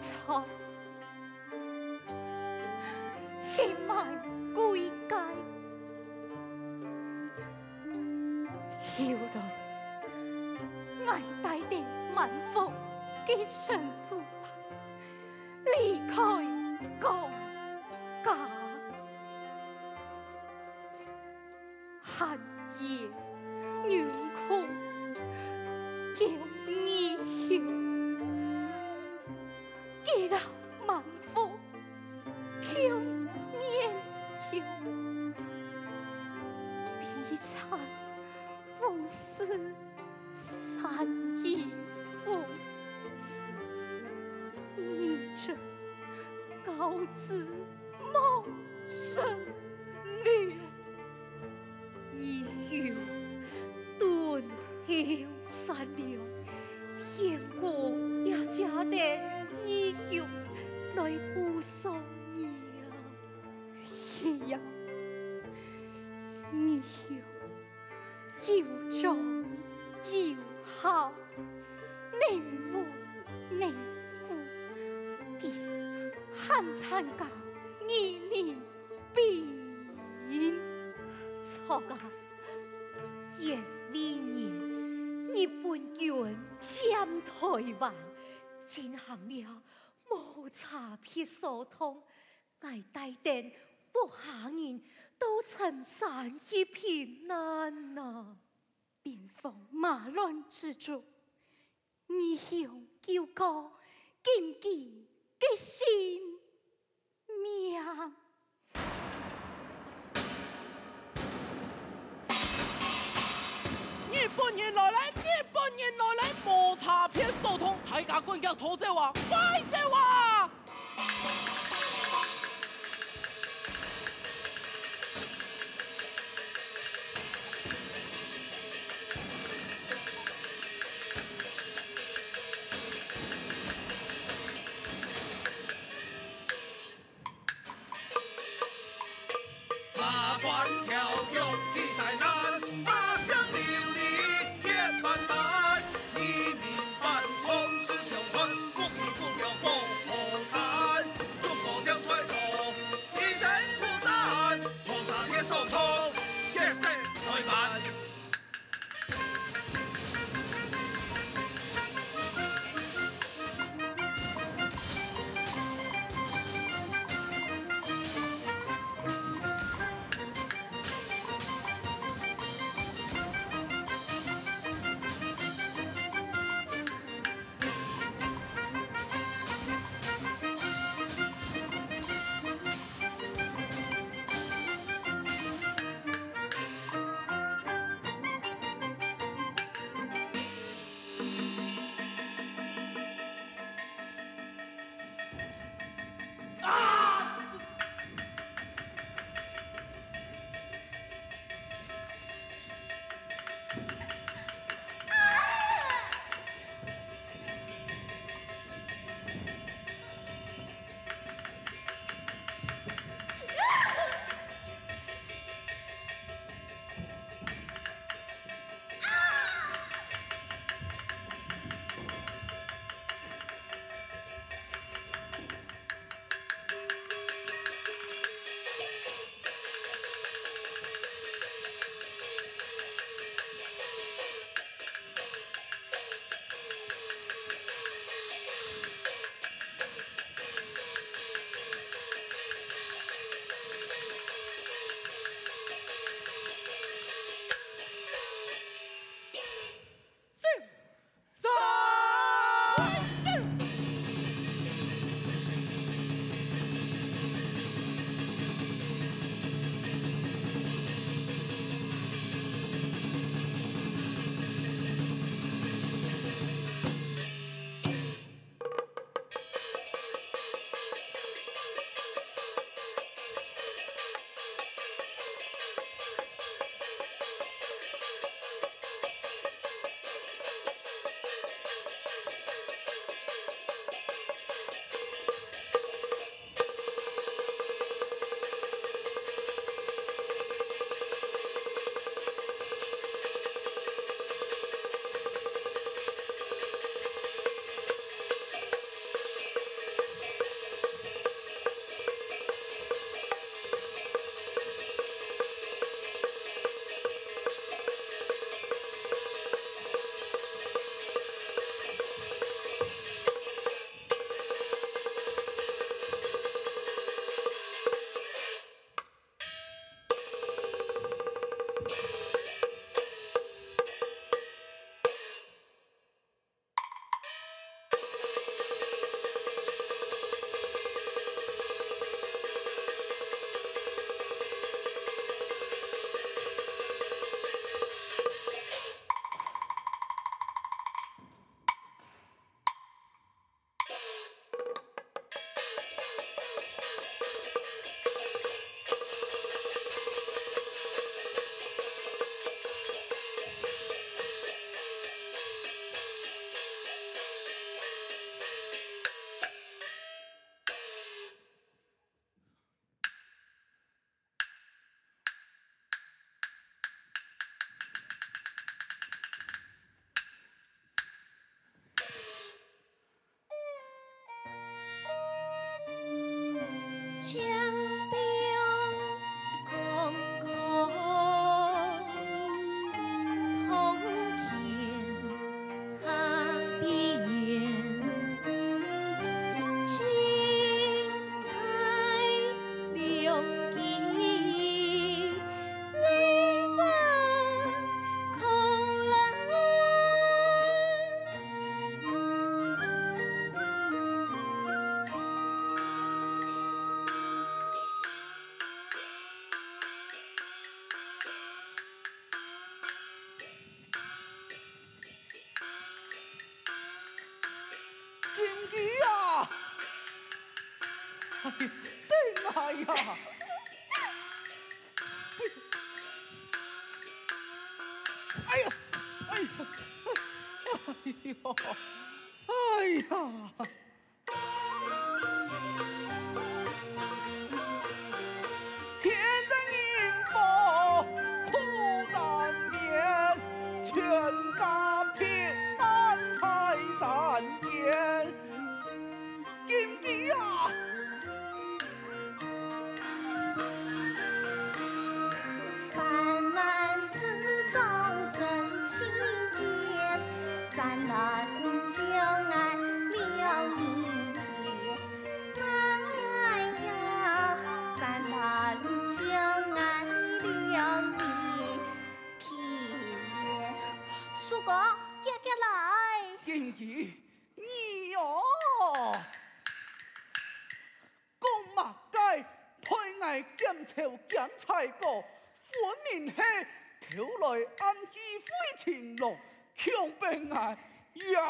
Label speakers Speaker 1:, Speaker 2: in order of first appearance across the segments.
Speaker 1: 草，一脉归界，后来我带点万福吉祥如进行了无差别扫讨，爱带电不下人都成山一片难呐！兵荒马乱之中，义兄救国，谨记决心。命！
Speaker 2: 日本人来了，日本人来了，无差别扫讨，大家滚脚拖着我，快走啊！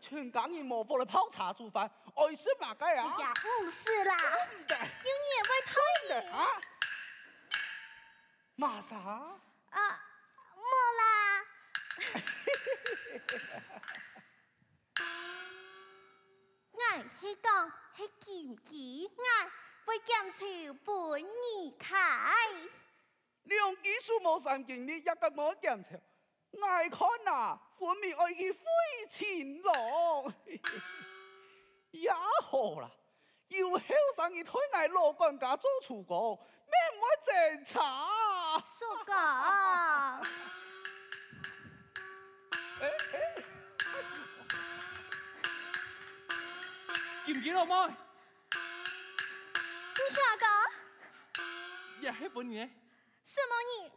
Speaker 2: 全家人模糊来泡茶煮饭，爱吃嘛该啊！
Speaker 3: 呀，不是啦，有你也会泡的啊？
Speaker 2: 马啥？
Speaker 3: 啊，没啦。爱是讲是禁忌爱。会讲求本二开，
Speaker 2: 两技术冇三经历，一个冇检查。爱看啊，分明爱去废青龙，也好啦。有后生一推爱老管家做厨工，免我检查。
Speaker 3: 叔公，哎
Speaker 2: 哎，记唔记得我？
Speaker 3: 你听讲？
Speaker 2: 也还不你？
Speaker 3: 什么你？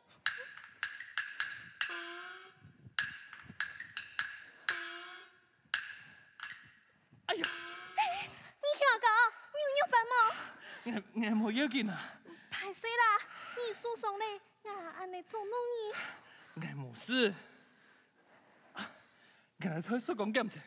Speaker 2: 讲？
Speaker 3: 你有办吗？
Speaker 2: 我我冇要紧啊。
Speaker 3: 太衰啦！你诉讼嘞，我安尼做弄你。
Speaker 2: 我冇事。我来推手工检查。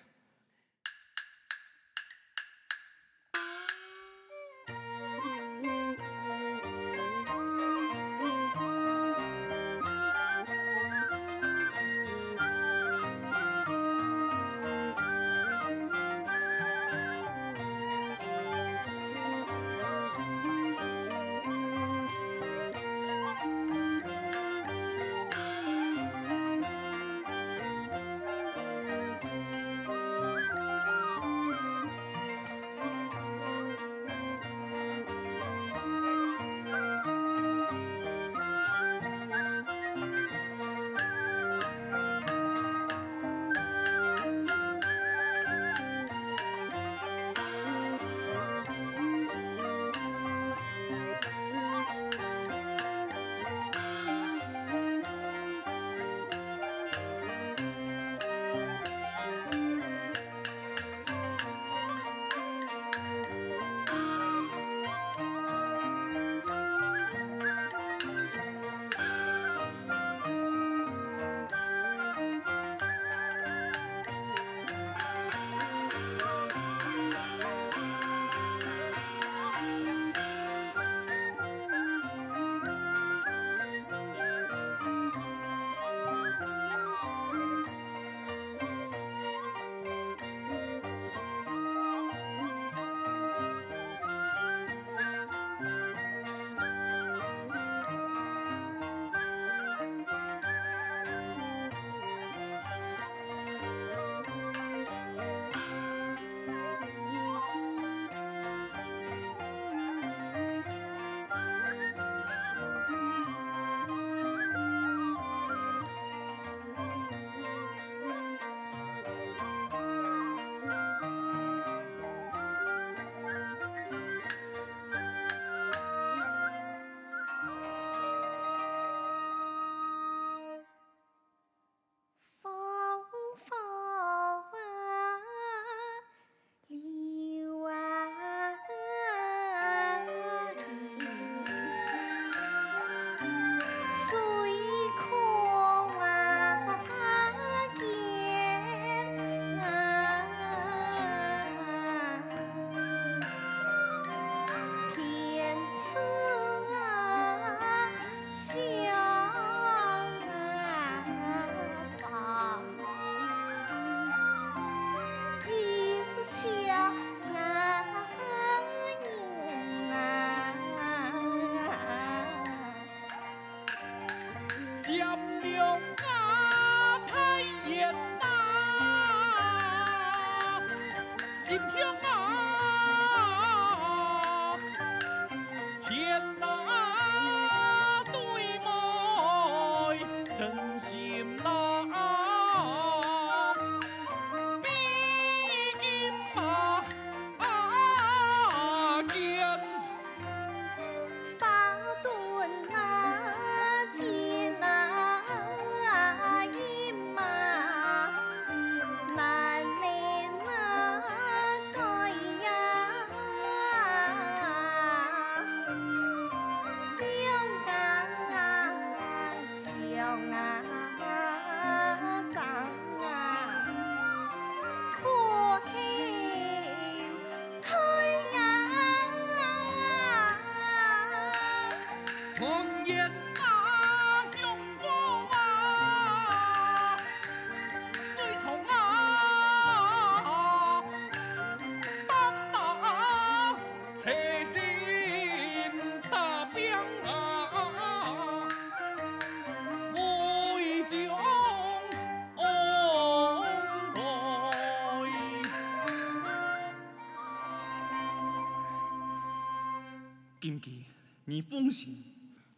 Speaker 4: 期你奉行，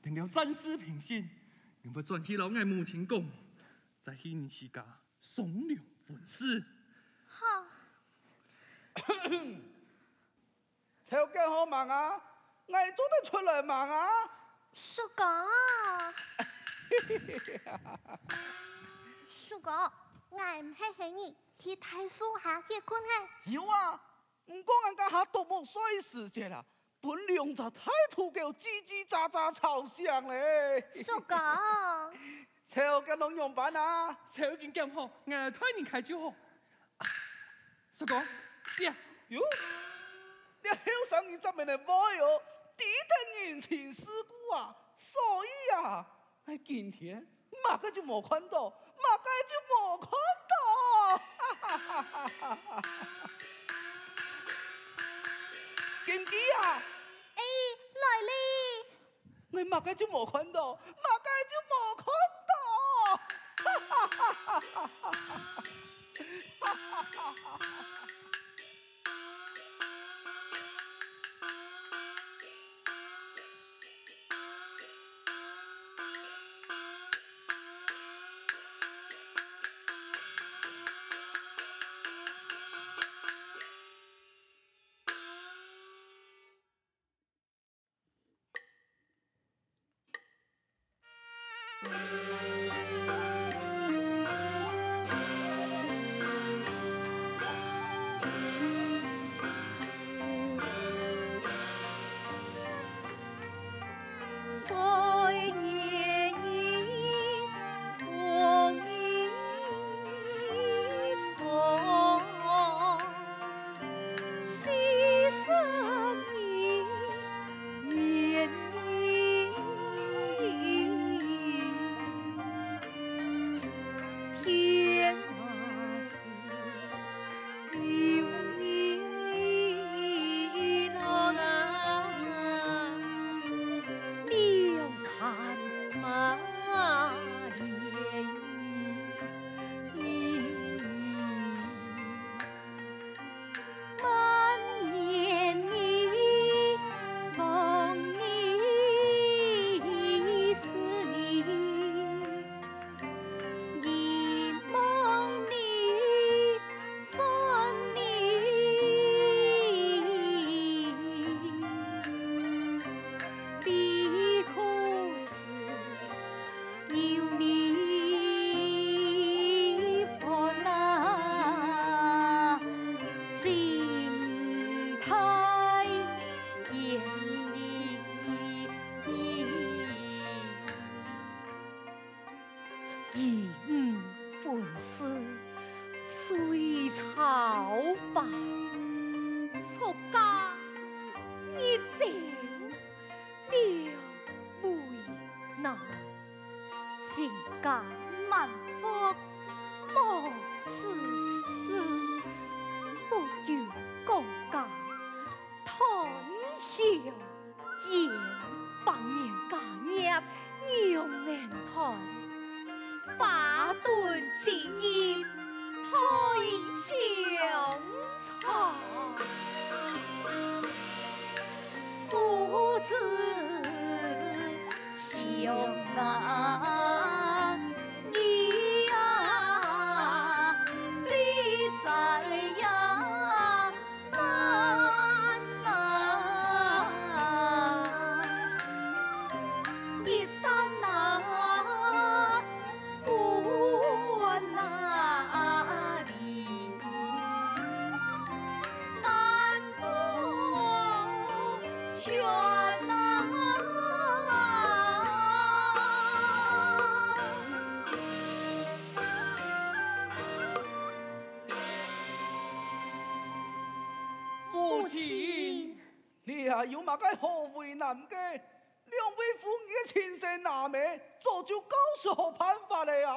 Speaker 4: 定了战士平信，你不转去老爱母亲讲，在去你自家送了婚事。
Speaker 3: 好，
Speaker 1: 条件好忙啊，爱做得出来忙啊。
Speaker 3: 叔公，叔公，爱唔系系你去大树下去困嘿？
Speaker 1: 有啊，唔过人家下多冇衰时节啦，本两只太铺叫叽叽喳喳吵响咧。
Speaker 3: 叔公，
Speaker 1: 条件能用办啊？
Speaker 4: 条件咁好，俺推你开就好。叔公，呀，
Speaker 1: 哟，你好想你这边的朋友，抵得人情世故啊，所以啊，哎，今天马个就冇看到，马个就冇看到，哈哈哈哈哈哈！金鸡啊，
Speaker 3: 哎，来哩，
Speaker 1: 我马个就冇看到，马个就冇看到，哈哈哈哈哈！哈哈哈哈！有亲生阿妹，早就告诉好办法了呀。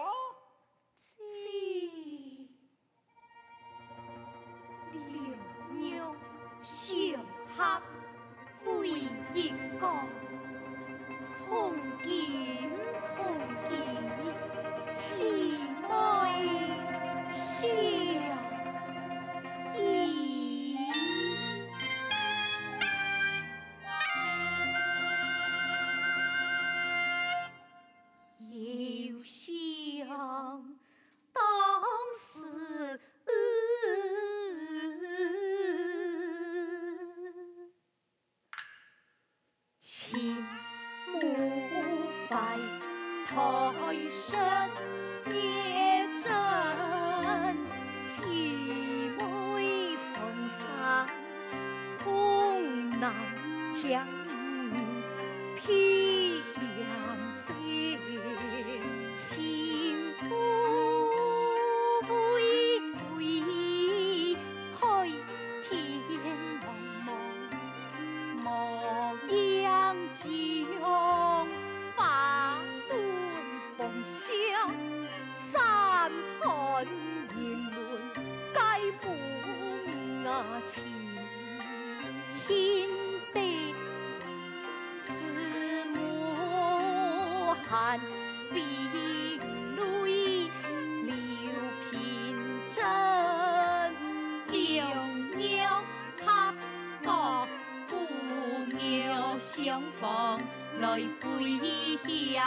Speaker 3: 南疆两旁来回忆又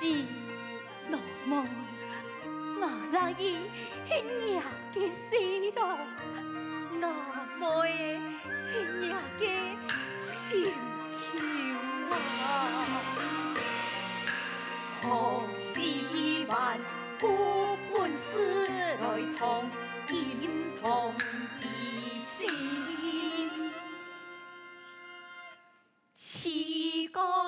Speaker 1: 是老妹，我在意兄爷嘅死咯，老妹兄爷嘅心桥啊，何时还顾本事来同点同一心，似讲啊！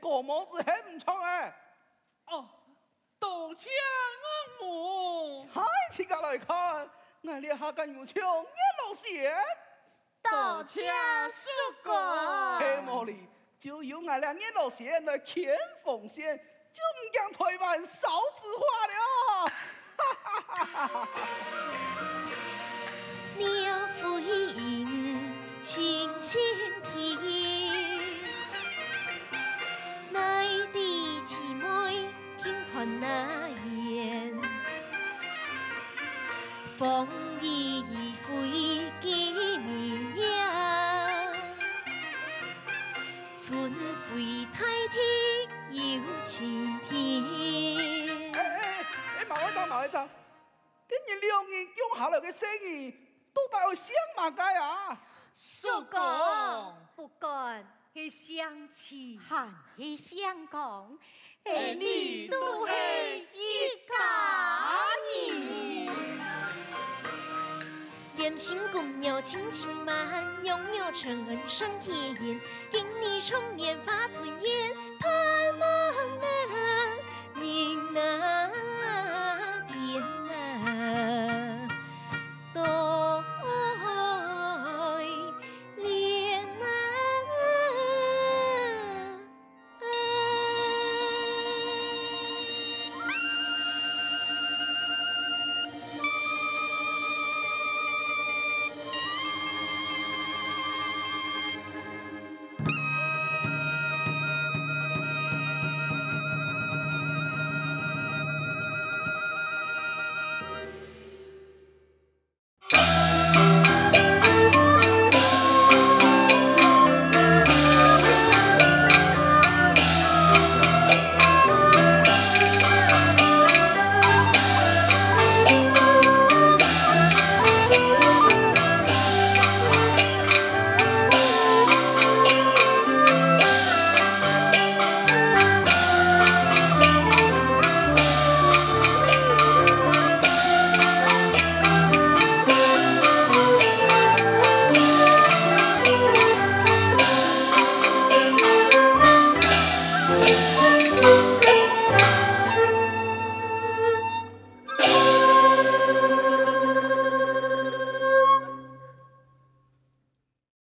Speaker 2: 个模子很唔错诶。
Speaker 4: 哦，多车我母。
Speaker 2: 嗨，自家来看，我哋下间有唱一路线。
Speaker 1: 多车叔公。
Speaker 2: 嘿，茉莉，就由我俩一路线来牵风线，就唔惊台湾少子化了。哈哈哈哈哈哈。
Speaker 5: 鸟飞鹰，清新啼。风一飞几绵呀，春回大地又晴天。
Speaker 2: 哎哎哎，马会长，马会长，今日两人用下来嘅生意都带有香马街啊？
Speaker 1: 叔公，不管系相似还是相共。你都是
Speaker 5: 点心公牛轻轻慢，牛牛承恩生铁宴，给你重年发吞烟，